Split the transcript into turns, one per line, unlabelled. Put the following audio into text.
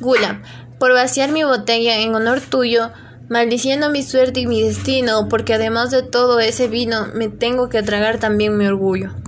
Gula, por vaciar mi botella en honor tuyo, maldiciendo mi suerte y mi destino, porque además de todo ese vino me tengo que tragar también mi orgullo.